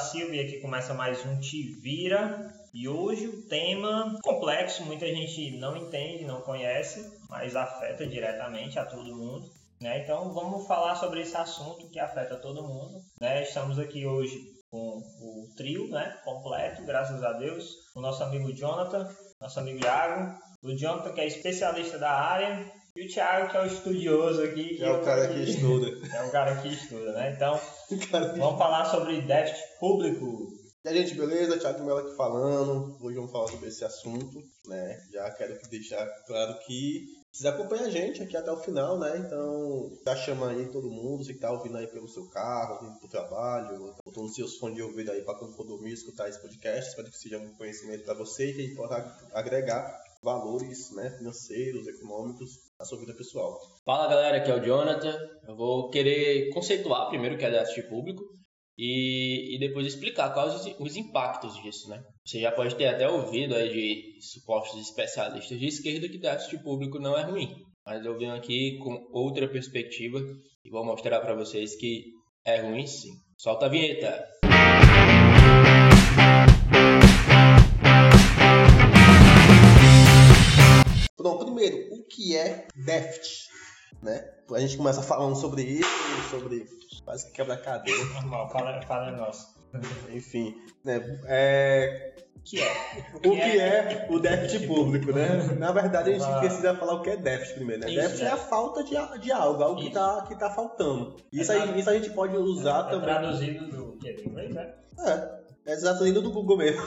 Silva e aqui começa mais um Te Vira. E hoje o tema complexo, muita gente não entende, não conhece, mas afeta diretamente a todo mundo. Né? Então vamos falar sobre esse assunto que afeta todo mundo. Né? Estamos aqui hoje com o trio né? completo, graças a Deus. O nosso amigo Jonathan, nosso amigo Iago. O Jonathan que é especialista da área e o Thiago, que é o estudioso aqui. Que é o cara que estuda. É o cara que estuda, né? Então, vamos falar sobre déficit público. E aí, gente, beleza? Thiago Melo aqui falando. Hoje vamos falar sobre esse assunto, né? Já quero deixar claro que vocês acompanham a gente aqui até o final, né? Então, já chama aí todo mundo, você que tá ouvindo aí pelo seu carro, vindo pro trabalho, botando seus fones de ouvido aí para quando for dormir, escutar esse podcast. Espero que seja um conhecimento para você e que possa agregar valores né, financeiros, econômicos na sua vida pessoal. Fala galera, aqui é o Jonathan. Eu vou querer conceituar primeiro o que é déficit público e, e depois explicar quais os, os, impactos disso, né? Você já pode ter até ouvido aí de supostos especialistas de esquerda que déficit público não é ruim, mas eu venho aqui com outra perspectiva e vou mostrar para vocês que é ruim sim. Solta a vinheta! Primeiro, o que é déficit? Né? A gente começa falando sobre isso, sobre quase que quebra cadeira. Normal, fala, fala nosso. Enfim, né? É... O que é? O que, o que é, é, o déficit público, né? Na verdade, a gente precisa falar o que é déficit primeiro, né? Isso, déficit é. é a falta de, de algo, algo que está que tá faltando. Isso, é aí, isso a gente pode usar é também. Traduzido do, do inglês, né? É. É exatamente do Google mesmo.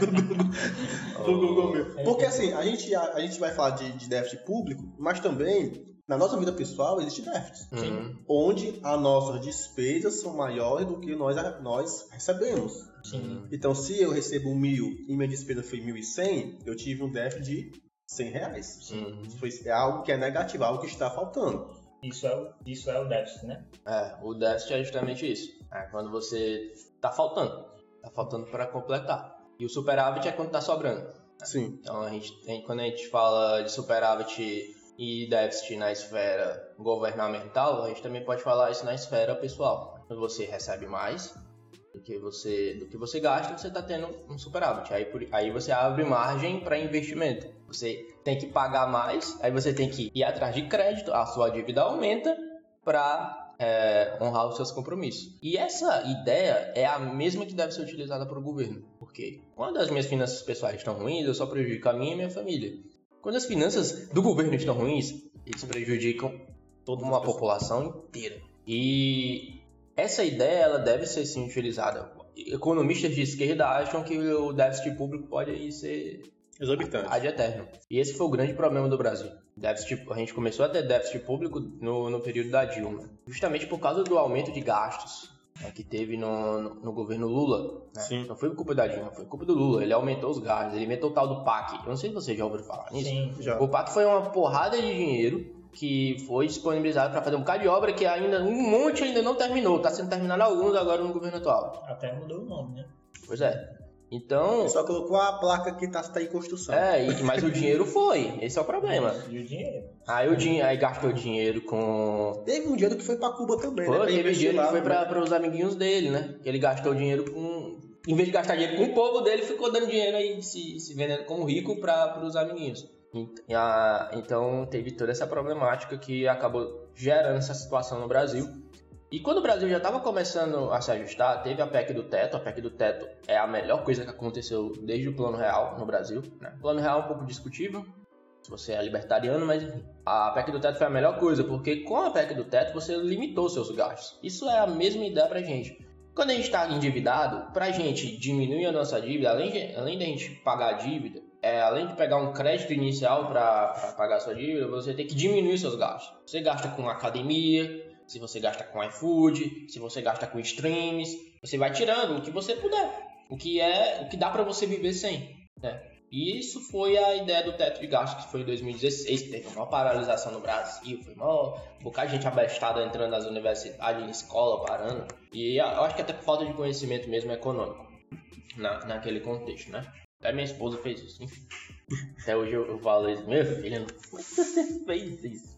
do, do, Google mesmo. Porque assim, a gente, a, a gente vai falar de, de déficit público, mas também na nossa vida pessoal existe déficit. Uhum. Onde as nossas despesas são maiores do que nós, nós recebemos. Sim. Então, se eu recebo mil e minha despesa foi mil e cem, eu tive um déficit de cem reais. Uhum. É algo que é negativo, algo que está faltando. Isso é o, isso é o déficit, né? É, o déficit é justamente isso. É quando você está faltando. Tá faltando para completar. E o superávit é quando tá sobrando. Sim. Então a gente tem, quando a gente fala de superávit e déficit na esfera governamental, a gente também pode falar isso na esfera pessoal. Quando você recebe mais do que você, do que você gasta, você está tendo um superávit. Aí, por, aí você abre margem para investimento. Você tem que pagar mais, aí você tem que ir atrás de crédito, a sua dívida aumenta para é, honrar os seus compromissos. E essa ideia é a mesma que deve ser utilizada para o governo. Porque quando as minhas finanças pessoais estão ruins, eu só prejudico a minha e minha família. Quando as finanças do governo estão ruins, eles prejudicam toda uma população inteira. E essa ideia ela deve ser sim utilizada. Economistas de esquerda acham que o déficit público pode ser Exorbitante. Ad eterno. E esse foi o grande problema do Brasil. Déficit, a gente começou a ter déficit público no, no período da Dilma, justamente por causa do aumento de gastos né, que teve no, no, no governo Lula. Né? Sim. Não foi culpa da Dilma, foi culpa do Lula. Ele aumentou os gastos, ele inventou o tal do PAC. Eu não sei se você já ouviu falar nisso. Sim, já. O PAC foi uma porrada de dinheiro que foi disponibilizado para fazer um bocado de obra que ainda um monte ainda não terminou. Está sendo terminado alguns agora no governo atual. Até mudou o nome, né? Pois é. Então. Só colocou a placa que tá, tá em construção. É, e, mas o dinheiro foi. Esse é o problema. E o dinheiro? Aí, o din aí gastou dinheiro com. Teve um dinheiro que foi pra Cuba também, foi, né? teve dinheiro que foi pra, pra os amiguinhos dele, né? Ele gastou dinheiro com. Em vez de gastar dinheiro com o povo dele, ficou dando dinheiro aí, se, se vendendo como rico para os amiguinhos. Então teve toda essa problemática que acabou gerando essa situação no Brasil. E quando o Brasil já estava começando a se ajustar, teve a PEC do teto. A PEC do teto é a melhor coisa que aconteceu desde o Plano Real no Brasil. Né? O Plano Real é um pouco discutível, se você é libertariano, mas enfim. A PEC do teto foi a melhor coisa, porque com a PEC do teto você limitou seus gastos. Isso é a mesma ideia pra gente. Quando a gente está endividado, pra gente diminuir a nossa dívida, além de, além de a gente pagar a dívida, é, além de pegar um crédito inicial para pagar sua dívida, você tem que diminuir seus gastos. Você gasta com academia, se você gasta com iFood, se você gasta com streams, você vai tirando o que você puder, o que é, o que dá para você viver sem, né? E isso foi a ideia do teto de gastos que foi em 2016, que teve uma paralisação no Brasil, foi uma um de gente abestada entrando nas universidades, em escola, parando. E eu acho que até por falta de conhecimento mesmo econômico na, naquele contexto, né? Até minha esposa fez isso, enfim. Até hoje eu, eu falo isso, meu filho, você fez isso.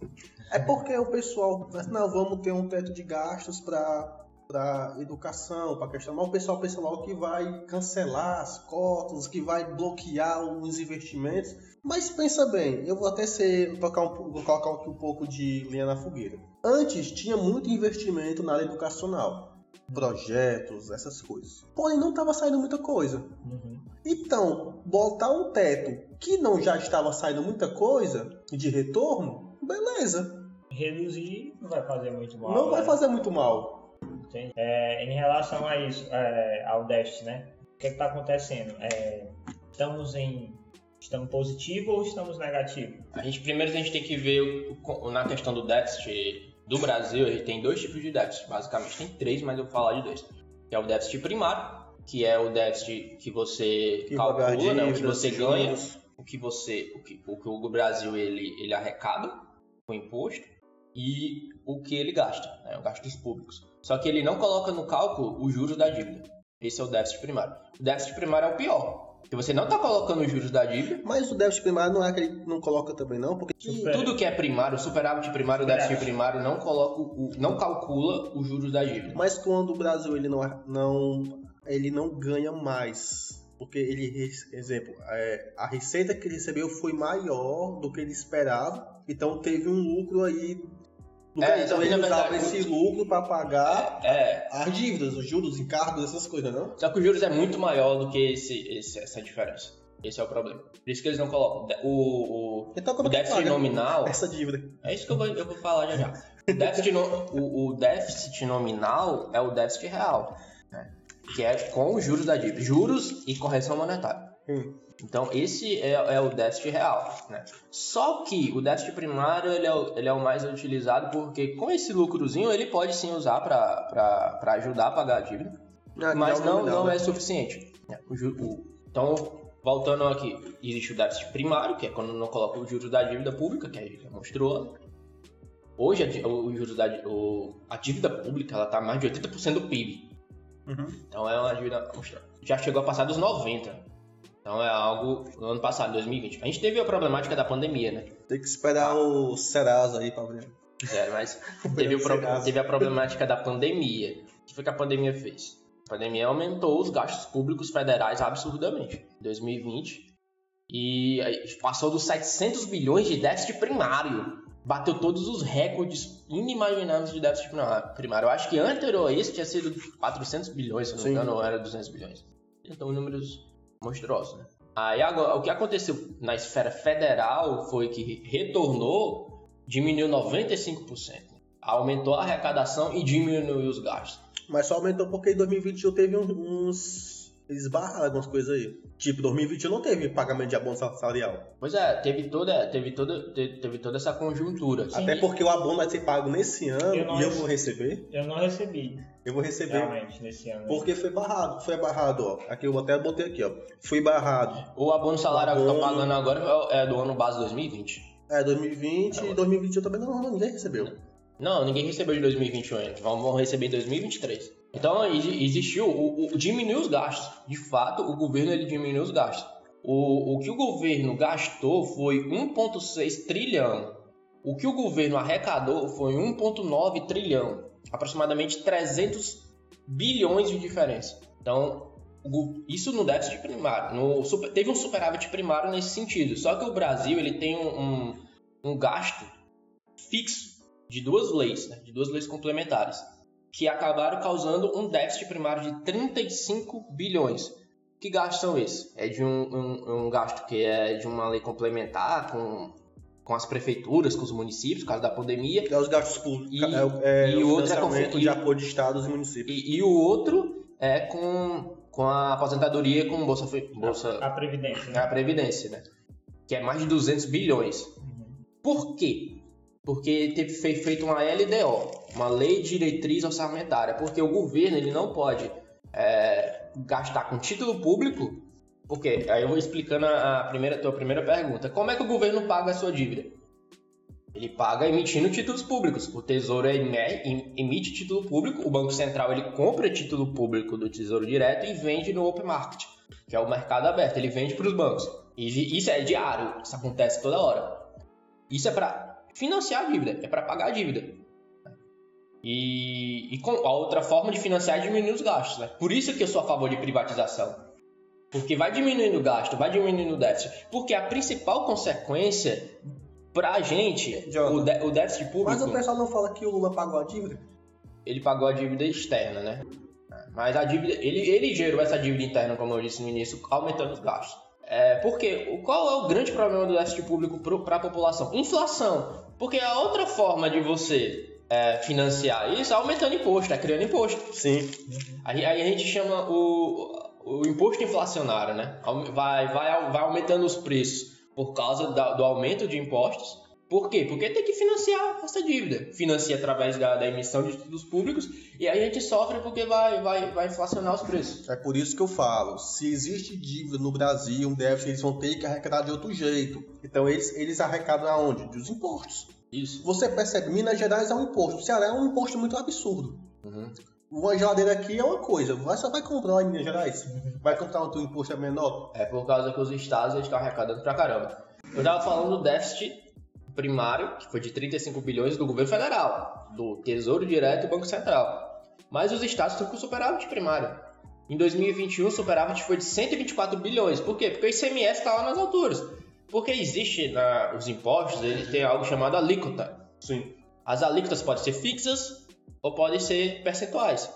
É porque o pessoal, não, vamos ter um teto de gastos para para educação, para questão, mas o pessoal pensa logo que vai cancelar as cotas, que vai bloquear os investimentos. Mas pensa bem, eu vou até ser, tocar um, vou colocar aqui um pouco de lenha na fogueira. Antes tinha muito investimento na área educacional, projetos, essas coisas. Porém não estava saindo muita coisa. Uhum. Então, botar um teto que não já estava saindo muita coisa de retorno, beleza. Reduzir não vai fazer muito mal. Não né? vai fazer muito mal. É, em relação a isso, é, ao déficit, né? O que é está acontecendo? É, estamos em estamos positivo ou estamos negativo? A gente primeiro a gente tem que ver o, na questão do déficit do Brasil, a gente tem dois tipos de déficit, basicamente tem três, mas eu vou falar de dois. Que é o déficit primário, que é o déficit que você que calcula, né, o que você ganha, o que você, o que o, que o Brasil ele, ele arrecada com imposto e o que ele gasta, né, o gastos públicos. Só que ele não coloca no cálculo os juros da dívida. Esse é o déficit primário. O déficit primário é o pior. Porque você não está colocando os juros da dívida. Mas o déficit primário não é que ele não coloca também, não? Porque tudo que é primário, o superávit primário, o déficit primário, não coloca o, não calcula os juros da dívida. Mas quando o Brasil ele não, não, ele não ganha mais. Porque ele, exemplo, é, a receita que ele recebeu foi maior do que ele esperava. Então teve um lucro aí é, então ele usava esse lucro para pagar é, é. as dívidas, os juros, encargos, essas coisas, não? Só que os juros é muito maior do que esse, esse, essa diferença. Esse é o problema. Por isso que eles não colocam. O, o, então, o déficit nominal. Essa dívida. É isso que eu vou, eu vou falar já já. O déficit, no, o, o, déficit nominal é o déficit real. Né? Que é com os juros da dívida. Juros e correção monetária. Hum. Então, esse é, é, o déficit real. Né? Só que o déficit primário ele é, o, ele é o mais utilizado porque com esse lucrozinho ele pode sim usar para ajudar a pagar a dívida, ah, mas não, não, não é suficiente. O, então, voltando aqui, existe o déficit primário, que é quando não coloca o juros da dívida pública, que é monstruoso. Hoje, a, o juros da, o, a dívida pública está mais de 80% do PIB. Uhum. Então, é uma dívida já chegou a passar dos 90%. Então é algo no ano passado, 2020. A gente teve a problemática da pandemia, né? Tem que esperar o Serasa aí pra ver. É, mas teve, o pro... teve a problemática da pandemia. O que foi que a pandemia fez? A pandemia aumentou os gastos públicos federais absurdamente em 2020 e passou dos 700 bilhões de déficit primário. Bateu todos os recordes inimagináveis de déficit primário. Eu acho que anterior a isso tinha sido 400 bilhões, se não me engano, ou era 200 bilhões. Então, números monstruoso, né? Aí agora, o que aconteceu na esfera federal foi que retornou, diminuiu 95%. Aumentou a arrecadação e diminuiu os gastos. Mas só aumentou porque em 2021 teve uns eles barraram algumas coisas aí. Tipo, 2021 não teve pagamento de abono salarial. Pois é, teve toda, teve toda, teve toda essa conjuntura. Sim. Até porque o abono vai ser pago nesse ano eu e eu vou receber. Eu não recebi. Eu vou receber. Realmente, nesse ano. Porque foi barrado, foi barrado, ó. Aqui eu até botei aqui, ó. Foi barrado. O abono salarial abono... que eu tô pagando agora é do ano base 2020. É, 2020 e 2021 também não, ninguém recebeu. Não, ninguém recebeu de 2021 ainda. Vão receber em 2023. Então existiu, o, o, diminuiu os gastos. De fato, o governo ele diminuiu os gastos. O, o que o governo gastou foi 1,6 trilhão. O que o governo arrecadou foi 1,9 trilhão. Aproximadamente 300 bilhões de diferença. Então, isso no déficit primário. No, teve um superávit primário nesse sentido. Só que o Brasil ele tem um, um, um gasto fixo de duas leis, né? de duas leis complementares que acabaram causando um déficit primário de 35 bilhões. Que gastos são esses? É de um, um, um, gasto que é de uma lei complementar com, com as prefeituras, com os municípios, por causa da pandemia. É os gastos públicos. E, é, é e o outro é com, de apoio de estados e municípios. E, e, o outro é com, com a aposentadoria com bolsa, bolsa a, a previdência, né? A previdência, né? Que é mais de 200 bilhões. Uhum. Por quê? Porque teve feito uma LDO, uma Lei de Diretriz Orçamentária, porque o governo ele não pode é, gastar com título público, porque aí eu vou explicando a primeira, a tua primeira pergunta. Como é que o governo paga a sua dívida? Ele paga emitindo títulos públicos. O Tesouro emite título público, o Banco Central ele compra título público do Tesouro Direto e vende no open market, que é o mercado aberto. Ele vende para os bancos. E isso é diário, isso acontece toda hora. Isso é para financiar a dívida, é para pagar a dívida. E, e a outra forma de financiar é diminuir os gastos, né? Por isso que eu sou a favor de privatização. Porque vai diminuindo o gasto, vai diminuindo o déficit. Porque a principal consequência pra gente, o, o déficit público. Mas o pessoal não fala que o Lula pagou a dívida? Ele pagou a dívida externa, né? Mas a dívida, ele, ele gerou essa dívida interna, como eu disse no início, aumentando os gastos. É, porque qual é o grande problema do déficit público para a população? Inflação. Porque a outra forma de você é, financiar isso é aumentando imposto, é criando imposto. Sim. Aí, aí a gente chama o, o imposto inflacionário, né? Vai, vai, vai aumentando os preços por causa da, do aumento de impostos. Por quê? Porque tem que financiar essa dívida. Financia através da, da emissão de títulos públicos e a gente sofre porque vai, vai, vai inflacionar os preços. É por isso que eu falo, se existe dívida no Brasil, um déficit, eles vão ter que arrecadar de outro jeito. Então eles, eles arrecadam aonde? Dos impostos. Isso. Você percebe, Minas Gerais é um imposto, o Ceará é um imposto muito absurdo. Uhum. Uma geladeira aqui é uma coisa, só vai comprar lá em Minas Gerais. Vai comprar outro imposto é menor. É por causa que os estados estão arrecadando pra caramba. Eu tava falando do déficit primário, que foi de 35 bilhões do governo federal, do Tesouro Direto e Banco Central. Mas os estados estão com superávit primário. Em 2021, o superávit foi de 124 bilhões. Por quê? Porque o ICMS está lá nas alturas. Porque existe na, os impostos, ele tem algo chamado alíquota. Sim. As alíquotas podem ser fixas ou podem ser percentuais.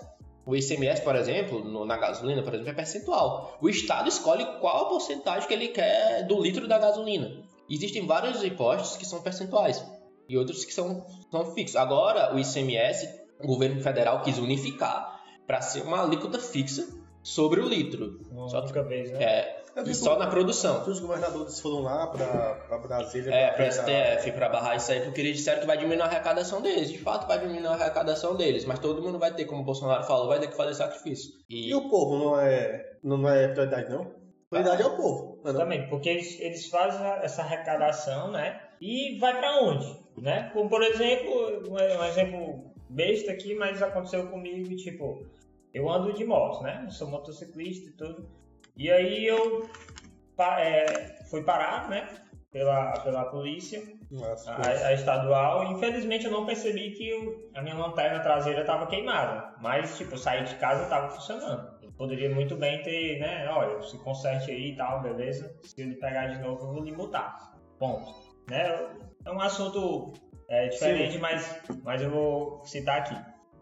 O ICMS, por exemplo, no, na gasolina, por exemplo, é percentual. O Estado escolhe qual a porcentagem que ele quer do litro da gasolina. Existem vários impostos que são percentuais e outros que são, são fixos. Agora, o ICMS, o governo federal quis unificar para ser uma alíquota fixa sobre o litro. Uma só única vez, né? É, e só na produção. Os governadores foram lá para Brasília. É, para STF, para barrar isso aí, porque eles disseram que vai diminuir a arrecadação deles. De fato, vai diminuir a arrecadação deles, mas todo mundo vai ter, como o Bolsonaro falou, vai ter que fazer sacrifício. E, e o povo não é, não é prioridade, não? Prioridade é o povo. Não, Também, porque eles, eles fazem essa arrecadação, né? E vai para onde? Né? Como, por exemplo, um exemplo besta aqui, mas aconteceu comigo, tipo, eu ando de moto, né? Eu sou motociclista e tudo. E aí eu é, fui parado, né? Pela, pela polícia, Nossa, a, a, estadual. Infelizmente eu não percebi que eu, a minha lanterna traseira estava queimada. Mas, tipo, eu saí de casa e estava funcionando. Poderia muito bem ter, né? Olha, se conserte aí e tal, beleza. Se ele pegar de novo, eu vou lhe multar. Ponto. Né? É um assunto é, diferente, mas, mas eu vou citar aqui.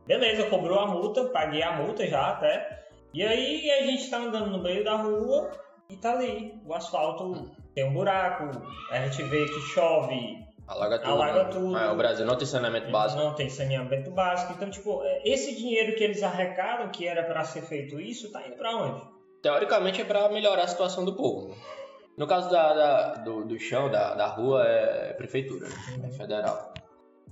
Beleza, cobrou a multa, paguei a multa já até. E aí a gente tá andando no meio da rua e tá ali, o asfalto tem um buraco, a gente vê que chove, alaga tudo. Alaga né? tudo. O Brasil não tem saneamento básico. Não tem saneamento básico. Então, tipo, é, esse dinheiro que eles arrecadam, que era para ser feito isso, tá indo para onde? Teoricamente é para melhorar a situação do povo. No caso da, da do, do, chão, da, da rua, é prefeitura, né? é uhum. federal.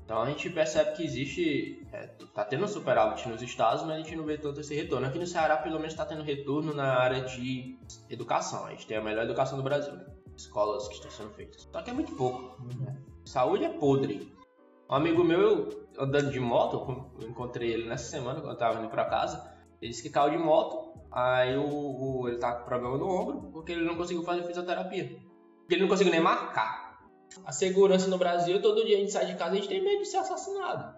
Então a gente percebe que existe, é, tá tendo superávit nos estados, mas a gente não vê tanto esse retorno. Aqui no Ceará, pelo menos, está tendo retorno na área de educação. A gente tem a melhor educação do Brasil, né? Escolas que estão sendo feitas. Só que é muito pouco. Né? Saúde é podre. Um amigo meu, andando de moto, eu encontrei ele nessa semana, quando eu tava indo para casa, ele disse que caiu de moto, aí o, o, ele tá com problema no ombro, porque ele não conseguiu fazer fisioterapia. Porque ele não conseguiu nem marcar a segurança no Brasil, todo dia a gente sai de casa e a gente tem medo de ser assassinado.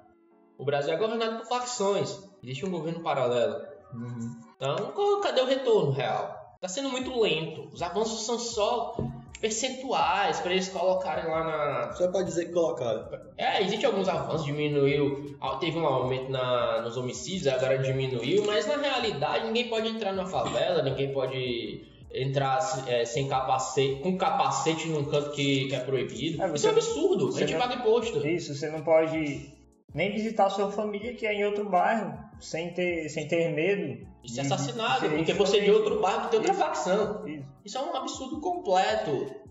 O Brasil é governado por facções. Existe um governo paralelo. Uhum. Então, cadê o retorno real? Está sendo muito lento. Os avanços são só percentuais para eles colocarem lá na. Só para dizer que colocaram. É, existe alguns avanços, diminuiu, teve um aumento na, nos homicídios, agora diminuiu, mas na realidade ninguém pode entrar na favela, ninguém pode entrar é, sem capacete, com capacete num canto que, que é proibido. É, isso é absurdo. A gente não, paga imposto. Isso, você não pode nem visitar a sua família que é em outro bairro, sem ter, sem ter medo. De ser assassinado, de, porque você é de outro bairro que tem outra isso, facção. Isso. isso é um absurdo completo.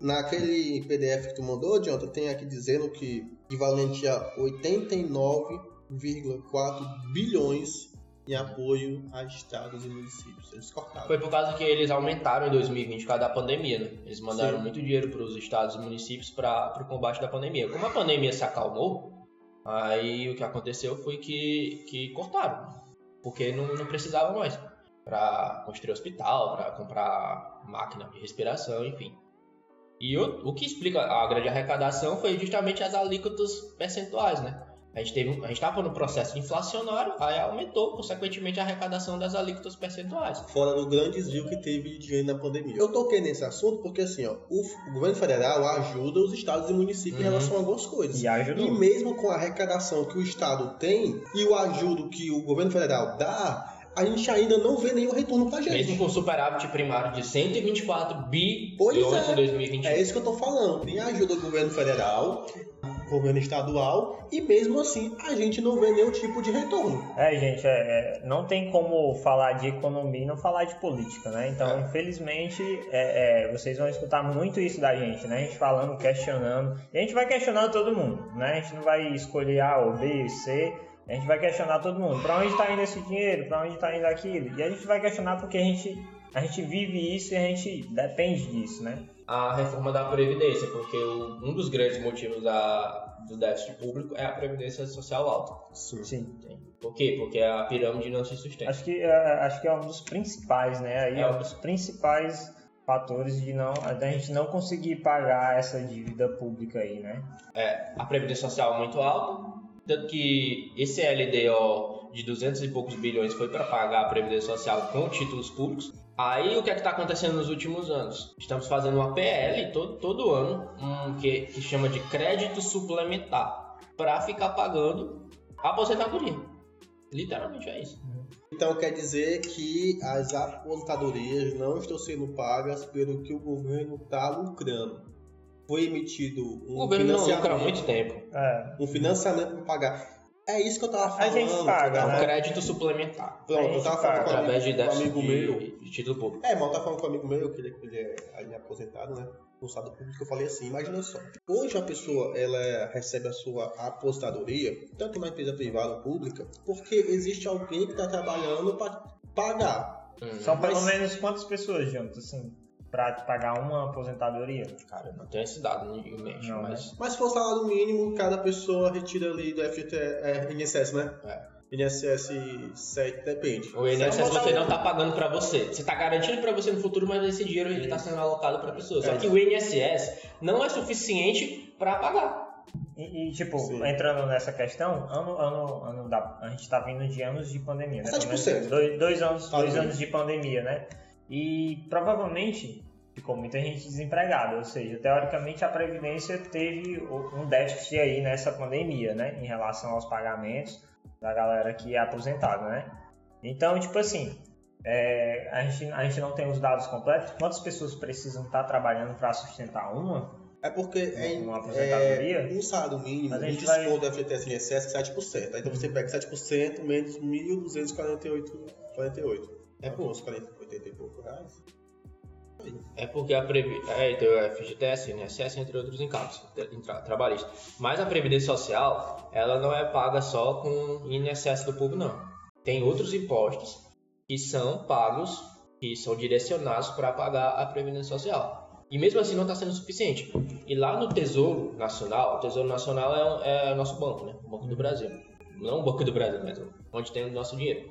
Naquele PDF que tu mandou, Jonathan, tem aqui dizendo que equivalente a 89,4 bilhões em apoio a estados e municípios. Eles cortaram. Foi por causa que eles aumentaram em 2020 por causa da pandemia, né? Eles mandaram Sim. muito dinheiro para os estados e municípios para o combate da pandemia. Como a pandemia se acalmou, aí o que aconteceu foi que, que cortaram, porque não, não precisavam mais para construir hospital, para comprar máquina de respiração, enfim. E o, o que explica a grande arrecadação foi justamente as alíquotas percentuais, né? A gente teve, a gente estava no processo inflacionário, aí aumentou, consequentemente, a arrecadação das alíquotas percentuais. Fora do grande desvio que teve de dinheiro na pandemia. Eu toquei nesse assunto porque, assim, ó, o, o governo federal ajuda os estados e municípios uhum. em relação a algumas coisas. E, ajudou. e mesmo com a arrecadação que o estado tem e o ajudo que o governo federal dá, a gente ainda não vê nenhum retorno pra gente. Mesmo com superávit primário de 124 bilhões é. em 2021. É isso que eu tô falando. Tem ajuda do governo federal, governo estadual, e mesmo assim a gente não vê nenhum tipo de retorno. É, gente, é, é, não tem como falar de economia e não falar de política, né? Então, é. infelizmente, é, é, vocês vão escutar muito isso da gente, né? A gente falando, questionando. E a gente vai questionando todo mundo, né? A gente não vai escolher A ou B ou C a gente vai questionar todo mundo. Para onde está indo esse dinheiro? Para onde está indo aquilo? E a gente vai questionar porque a gente, a gente vive isso e a gente depende disso, né? A reforma da Previdência, porque o, um dos grandes motivos da, do déficit público é a Previdência Social alta. Sim. Sim. Por quê? Porque a pirâmide não se sustenta. Acho que, é, acho que é um dos principais, né? Aí é, é um dos principais fatores de não a gente não conseguir pagar essa dívida pública aí, né? É, a previdência social é muito alta, tanto que esse LDO de 200 e poucos bilhões foi para pagar a Previdência Social com títulos públicos. Aí o que é está acontecendo nos últimos anos? Estamos fazendo uma PL todo, todo ano um, que, que chama de crédito suplementar para ficar pagando a aposentadoria. Literalmente é isso. Então quer dizer que as aposentadorias não estão sendo pagas pelo que o governo está lucrando foi emitido um o governo não lucra há muito tempo. É. Um financiamento para pagar. É isso que eu tava falando. A gente paga, é né? um crédito suplementar. Pronto, eu tava falando com um amigo, de, com um amigo de, meu. De título público. É, mas eu tava falando com um amigo meu, que ele, ele é, ele é aposentado, né? No estado público, eu falei assim, imagina só. Hoje a pessoa, ela recebe a sua aposentadoria, tanto na empresa privada ou pública, porque existe alguém que está trabalhando para pagar. Hum. São pelo mas... menos quantas pessoas, Jonathan, assim? Pra pagar uma aposentadoria? Cara, não tem esse dado em mente, não, mas... Né? Mas se for salário mínimo, cada pessoa retira ali do FGT, é, INSS, né? É. INSS 7 depende. O INSS você não está pagando para você. Você está garantindo para você no futuro, mas esse dinheiro ele está sendo alocado para pessoa. Só é. que o INSS não é suficiente para pagar. E, e, tipo, Sim. entrando nessa questão, ano, ano, ano da, a gente está vindo de anos de pandemia, né? 7%. Dois, dois anos, tá dois anos de pandemia, né? E provavelmente ficou muita gente desempregada, ou seja, teoricamente a Previdência teve um déficit aí nessa pandemia, né, em relação aos pagamentos da galera que é aposentada, né? Então, tipo assim, é, a, gente, a gente não tem os dados completos, quantas pessoas precisam estar trabalhando para sustentar uma? É porque é, uma aposentadoria? É, um salário mínimo, a gente vai... da FGTS INSS é 7%. Então você pega 7% menos 1.248. É pouco, 80 e pouco reais. É porque a Previ... é, então FGTS, INSS, entre outros encargos trabalhistas. Mas a Previdência Social, ela não é paga só com INSS do povo, não. Tem outros impostos que são pagos, que são direcionados para pagar a Previdência Social. E mesmo assim não está sendo suficiente. E lá no Tesouro Nacional, o Tesouro Nacional é, é o nosso banco, né? O Banco do Brasil. Não o Banco do Brasil, mas onde tem o nosso dinheiro.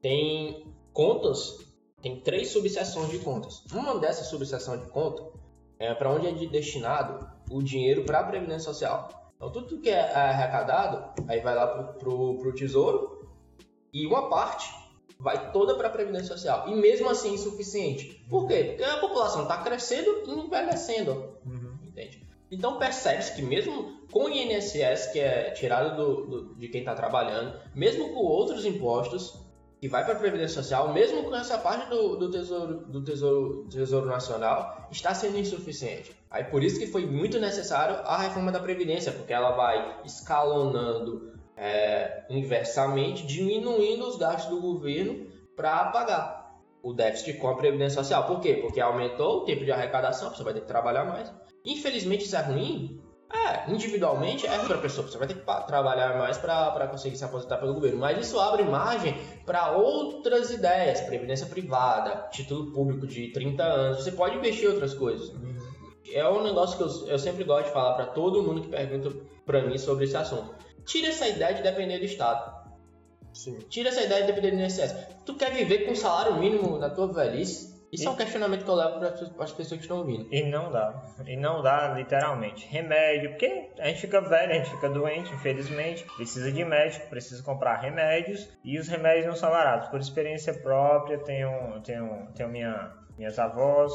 Tem contas, tem três subseções de contas. Uma dessas subseções de conta é para onde é destinado o dinheiro para a Previdência Social. Então, tudo que é arrecadado, aí vai lá para o Tesouro e uma parte vai toda para a Previdência Social. E mesmo assim insuficiente. Por quê? Porque a população está crescendo e envelhecendo. Uhum. Entende? Então percebe-se que mesmo com o INSS, que é tirado do, do, de quem está trabalhando, mesmo com outros impostos, que vai para a Previdência Social, mesmo com essa parte do, do, tesouro, do tesouro, tesouro Nacional, está sendo insuficiente. Aí por isso que foi muito necessário a reforma da Previdência, porque ela vai escalonando é, inversamente, diminuindo os gastos do governo para pagar o déficit com a Previdência Social. Por quê? Porque aumentou o tempo de arrecadação, você vai ter que trabalhar mais. Infelizmente isso é ruim, é, individualmente é para a pessoa, você vai ter que trabalhar mais para conseguir se aposentar pelo governo, mas isso abre margem para outras ideias, previdência privada, título público de 30 anos, você pode investir em outras coisas. É um negócio que eu, eu sempre gosto de falar para todo mundo que pergunta para mim sobre esse assunto. Tira essa ideia de depender do Estado. Sim. Tira essa ideia de depender do INSS. Tu quer viver com salário mínimo na tua velhice? Isso e... é um questionamento que eu levo para as pessoas que estão ouvindo. E não dá. E não dá, literalmente. Remédio, porque a gente fica velho, a gente fica doente, infelizmente. Precisa de médico, precisa comprar remédios. E os remédios não são baratos. Por experiência própria, tenho, tenho, tenho minha, minhas avós,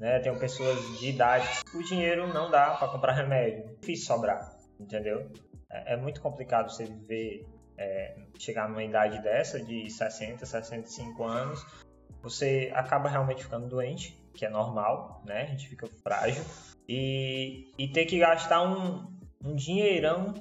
né? Tenho pessoas de idade. O dinheiro não dá para comprar remédio. É difícil sobrar, entendeu? É, é muito complicado você viver é, chegar numa idade dessa, de 60, 65 anos, você acaba realmente ficando doente, que é normal, né? A gente fica frágil. E, e ter que gastar um, um dinheirão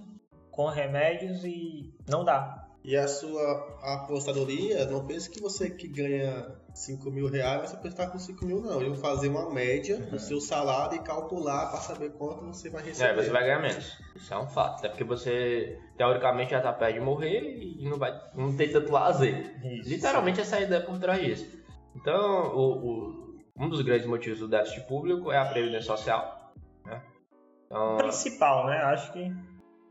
com remédios e não dá. E a sua apostadoria, não pense que você que ganha 5 mil reais, você estar com 5 mil, não. Eles vão fazer uma média do seu salário e calcular para saber quanto você vai receber. É, você vai ganhar menos. Isso é um fato. Até porque você, teoricamente, já tá perto de morrer e não vai não tem tanto lazer. Isso. Literalmente, essa é a ideia por trás disso. Então, o, o, um dos grandes motivos do déficit público é a previdência social. Né? Então, o principal, né? Acho que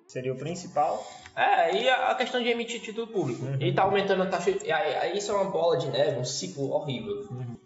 seria o principal. É, e a questão de emitir título público. Uhum. E tá aumentando a taxa. Isso é uma bola de neve, um ciclo horrível. Uhum.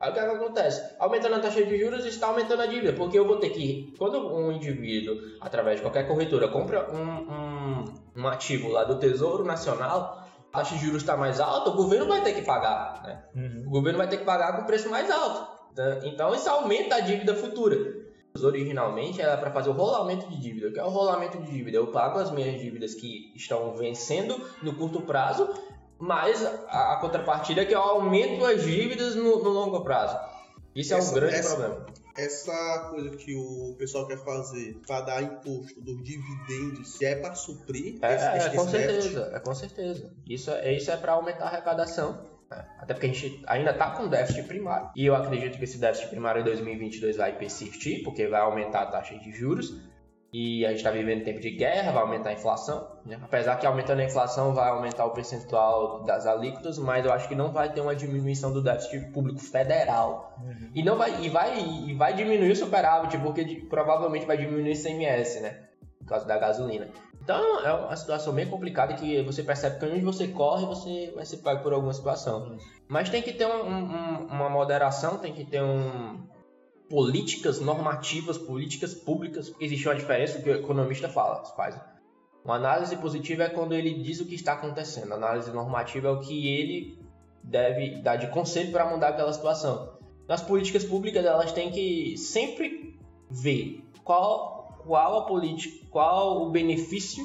Aí o que, é que acontece? Aumentando a taxa de juros está aumentando a dívida, porque eu vou ter que. Quando um indivíduo, através de qualquer corretora, compra um, um, um ativo lá do Tesouro Nacional, a taxa de juros está mais alta, o governo vai ter que pagar. Né? Uhum. O governo vai ter que pagar com preço mais alto. Né? Então isso aumenta a dívida futura originalmente era para fazer o rolamento de dívida. O que é o rolamento de dívida? Eu pago as minhas dívidas que estão vencendo no curto prazo, mas a, a contrapartida é que eu aumento as dívidas no, no longo prazo. Isso essa, é um grande essa, problema. Essa coisa que o pessoal quer fazer para dar imposto dos dividendos, é para suprir é, esse, é, esse com certeza, é com certeza. Isso é, isso é para aumentar a arrecadação. É, até porque a gente ainda está com déficit primário. E eu acredito que esse déficit primário em 2022 vai persistir, porque vai aumentar a taxa de juros. E a gente está vivendo tempo de guerra, vai aumentar a inflação. Né? Apesar que aumentando a inflação vai aumentar o percentual das alíquotas, mas eu acho que não vai ter uma diminuição do déficit público federal. Uhum. E não vai e vai e vai diminuir o superávit, porque provavelmente vai diminuir o ICMS, né? Por causa da gasolina. Então é uma situação bem complicada que você percebe que onde você corre, você vai ser pago por alguma situação. Mas tem que ter um, um, uma moderação, tem que ter um, políticas normativas, políticas públicas, existe uma diferença que o economista fala, faz. Uma análise positiva é quando ele diz o que está acontecendo. A análise normativa é o que ele deve dar de conselho para mudar aquela situação. Nas políticas públicas, elas têm que sempre ver qual, qual a política, qual o benefício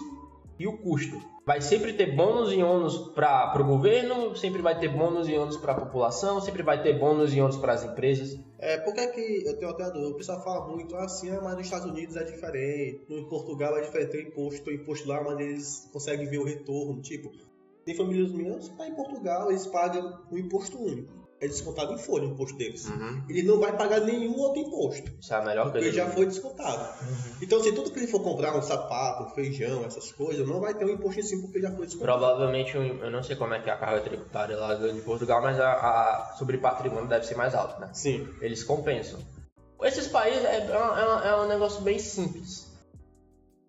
e o custo vai sempre ter bônus e ônus para o governo, sempre vai ter bônus e ônus para a população, sempre vai ter bônus e ônus para as empresas. É, por é que eu tenho até a dúvida? O pessoal fala muito assim, ah, mas nos Estados Unidos é diferente, no Portugal é diferente, tem imposto, tem imposto lá, mas eles conseguem ver o retorno. Tipo, tem famílias minhas que tá em Portugal, eles pagam o imposto único é descontado em folha o imposto deles. Uhum. Ele não vai pagar nenhum outro imposto. Isso é a melhor coisa. Porque já foi descontado. Uhum. Então, se tudo que ele for comprar, um sapato, um feijão, essas coisas, não vai ter um imposto em cima porque já foi descontado. Provavelmente, eu não sei como é que é a carga tributária lá de Portugal, mas a, a sobre patrimônio deve ser mais alta, né? Sim. Eles compensam. Esses países é, é, é, é um negócio bem simples.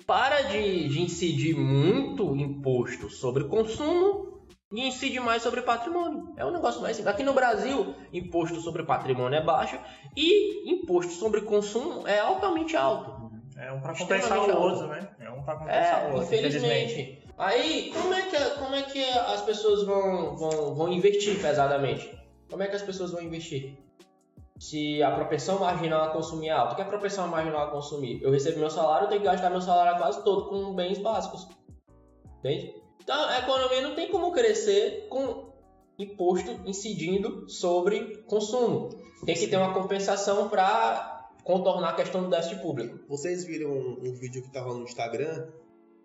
Para de, de incidir muito imposto sobre consumo e incide mais sobre patrimônio. É um negócio mais simples. Aqui no Brasil, imposto sobre patrimônio é baixo e imposto sobre consumo é altamente alto. É um para compensar o outro, né? É um para compensar é, o outro. Infelizmente. Aí, como é que, como é que as pessoas vão, vão, vão investir pesadamente? Como é que as pessoas vão investir? Se a propensão marginal a consumir é alta, o que é a propensão marginal a consumir? Eu recebo meu salário, eu tenho que gastar meu salário quase todo com bens básicos. Entende? Então, a economia não tem como crescer com imposto incidindo sobre consumo. Tem que ter uma compensação para contornar a questão do déficit público. Vocês viram um, um vídeo que estava no Instagram?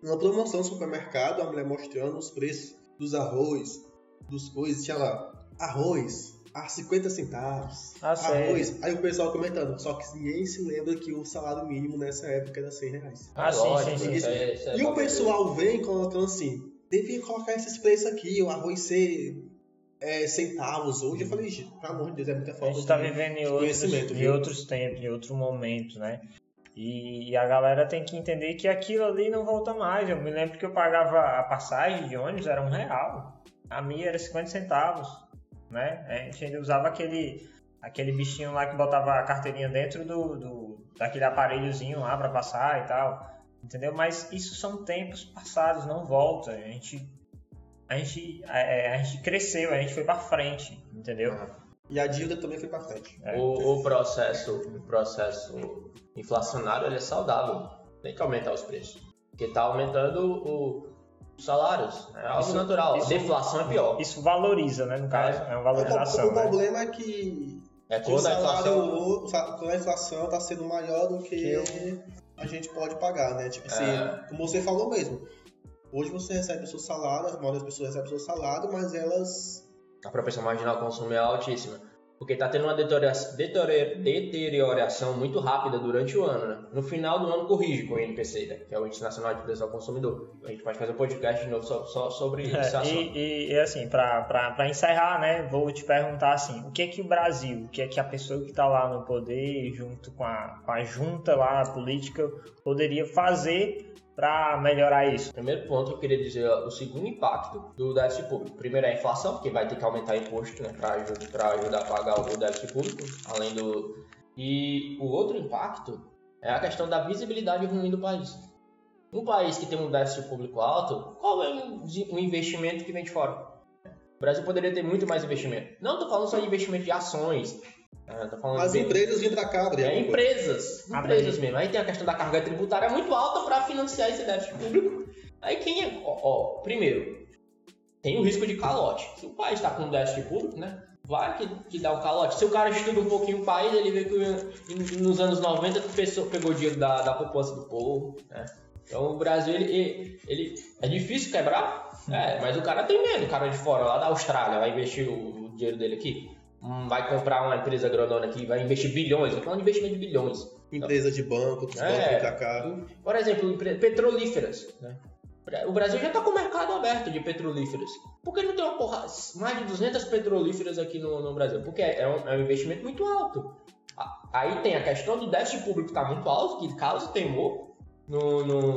Uma promoção no supermercado, a mulher mostrando os preços dos arroz, dos coisas, tinha lá, arroz a 50 centavos, ah, arroz. Aí o pessoal comentando, só que ninguém se lembra que o salário mínimo nessa época era 100 reais. Ah, sim, sim, sim. É, e o pessoal vem colocando assim, devia colocar esses preços aqui, o arroz ser é, centavos hoje. Eu falei, pelo amor de Deus, é muita falta A gente está vivendo em outros, em outros tempos, em outro momento, né? E, a galera tem que entender que aquilo ali não volta mais. Eu me lembro que eu pagava a passagem de ônibus, era um real. A minha era 50 centavos, né? A gente ainda usava aquele aquele bichinho lá que botava a carteirinha dentro do, do daquele aparelhozinho lá para passar e tal, entendeu? Mas isso são tempos passados, não volta. A gente a gente, a, a gente cresceu, a gente foi para frente, entendeu? E a dívida também foi para frente. É. O, o, processo, o processo inflacionário ele é saudável, tem que aumentar os preços, porque está aumentando o, os salários, é algo isso, natural. Isso, Deflação é pior. Isso valoriza, né? No caso, é, é uma valorização. O, o né? problema é que é quando a inflação, quando a inflação está sendo maior do que, que eu... a gente pode pagar, né? Tipo assim, é. como você falou mesmo Hoje você recebe o seu salário, a maioria das pessoas recebe o seu salário, mas elas. A propensão marginal consumo é altíssima. Porque está tendo uma deterioração muito rápida durante o ano, né? No final do ano corrige com o INPC, né? que é o Índice Nacional de Preço ao Consumidor. A gente pode fazer um podcast de novo só, só sobre é, assunto. E, e assim, para encerrar, né, vou te perguntar assim, o que é que o Brasil, o que é que a pessoa que está lá no poder, junto com a, com a junta lá, a política, poderia fazer para melhorar isso? Primeiro ponto, eu queria dizer o segundo impacto do déficit público. Primeiro é a inflação, porque vai ter que aumentar imposto né, para ajudar a pagar o déficit público, além do. E o outro impacto é a questão da visibilidade ruim do país. Um país que tem um déficit público alto, qual é o investimento que vem de fora? O Brasil poderia ter muito mais investimento. Não estou falando só de investimento de ações, é, As empresas vêm para cá, É, empresas. Empresas mesmo. Aí tem a questão da carga tributária muito alta para financiar esse déficit público. Aí quem é. Ó, ó, primeiro, tem o risco de calote. Se o país está com um déficit público, né? Vai que, que dá um calote. Se o cara estuda um pouquinho o país, ele vê que nos anos 90 pegou dinheiro da, da poupança do povo, né? Então o Brasil, ele, ele, é difícil quebrar, é, mas o cara tem medo, o cara de fora, lá da Austrália, vai investir o, o dinheiro dele aqui vai comprar uma empresa grandona aqui, vai investir bilhões, eu falando de investimento de bilhões. Empresa de banco, dos é, bancos cá. Por exemplo, petrolíferas. Né? O Brasil já está com o mercado aberto de petrolíferas. Por que não tem uma porra, mais de 200 petrolíferas aqui no, no Brasil? Porque é um, é um, investimento muito alto. Aí tem a questão do déficit público que está muito alto, que causa temor no, no,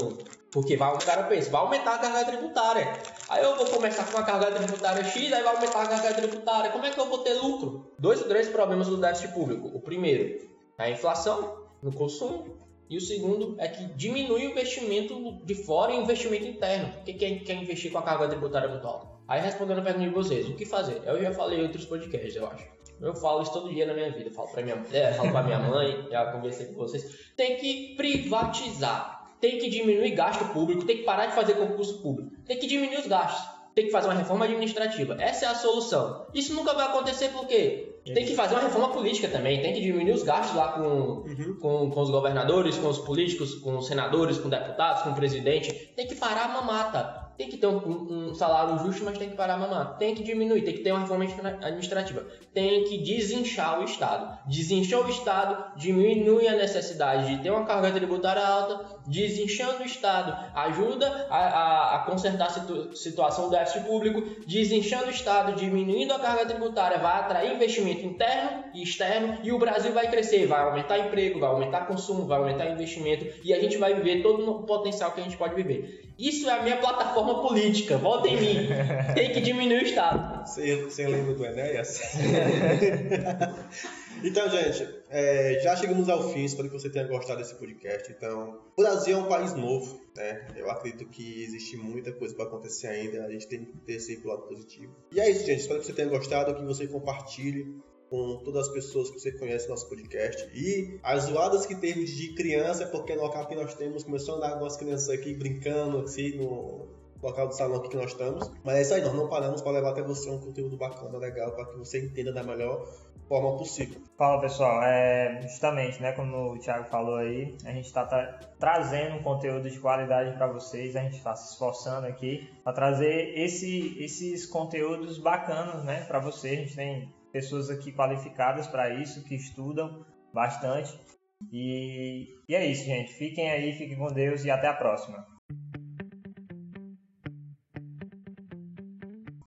porque vai, o cara pensa, vai aumentar a carga tributária. Aí eu vou começar com uma carga tributária X, aí vai aumentar a carga tributária. Como é que eu vou ter lucro? Dois grandes problemas do déficit público. O primeiro é a inflação no consumo. E o segundo é que diminui o investimento de fora e o investimento interno. Porque quem quer investir com a carga tributária muito alta? Aí respondendo a pergunta de vocês, o que fazer? Eu já falei em outros podcasts, eu acho. Eu falo isso todo dia na minha vida. Falo pra minha mulher, falo pra minha mãe, já conversei com vocês. Tem que privatizar tem que diminuir gasto público, tem que parar de fazer concurso público, tem que diminuir os gastos, tem que fazer uma reforma administrativa. Essa é a solução. Isso nunca vai acontecer porque tem que fazer uma reforma política também, tem que diminuir os gastos lá com, uhum. com, com os governadores, com os políticos, com os senadores, com deputados, com o presidente. Tem que parar a mamata tem que ter um, um, salário justo, mas tem que parar a mamar. Tem que diminuir, tem que ter uma reforma administrativa. Tem que desinchar o Estado. Desinchar o Estado diminui a necessidade de ter uma carga tributária alta. Desinchando o Estado ajuda a, a, a consertar a situ, situação do déficit público. Desinchando o Estado, diminuindo a carga tributária, vai atrair investimento interno e externo. E o Brasil vai crescer, vai aumentar emprego, vai aumentar consumo, vai aumentar investimento. E a gente vai viver todo o potencial que a gente pode viver. Isso é a minha plataforma política. Volta em mim. Tem que diminuir o Estado. Você, você lembra do Enéas? então, gente, é, já chegamos ao fim. Espero que você tenha gostado desse podcast. Então, o Brasil é um país novo. Né? Eu acredito que existe muita coisa para acontecer ainda. A gente tem que ter esse lado positivo. E é isso, gente. Espero que você tenha gostado, que você compartilhe com todas as pessoas que você conhece no nosso podcast. E as zoadas que teve de criança, porque no local que nós temos, começou a andar algumas crianças aqui brincando assim no local do salão aqui que nós estamos. Mas é isso aí, nós não paramos para levar até você um conteúdo bacana, legal, para que você entenda da melhor forma possível. Fala pessoal, é, justamente, né, como o Thiago falou aí, a gente está tra trazendo um conteúdo de qualidade para vocês, a gente está se esforçando aqui para trazer esse, esses conteúdos bacanas, né, para você. A gente tem pessoas aqui qualificadas para isso, que estudam bastante. E, e é isso, gente. Fiquem aí, fiquem com Deus e até a próxima.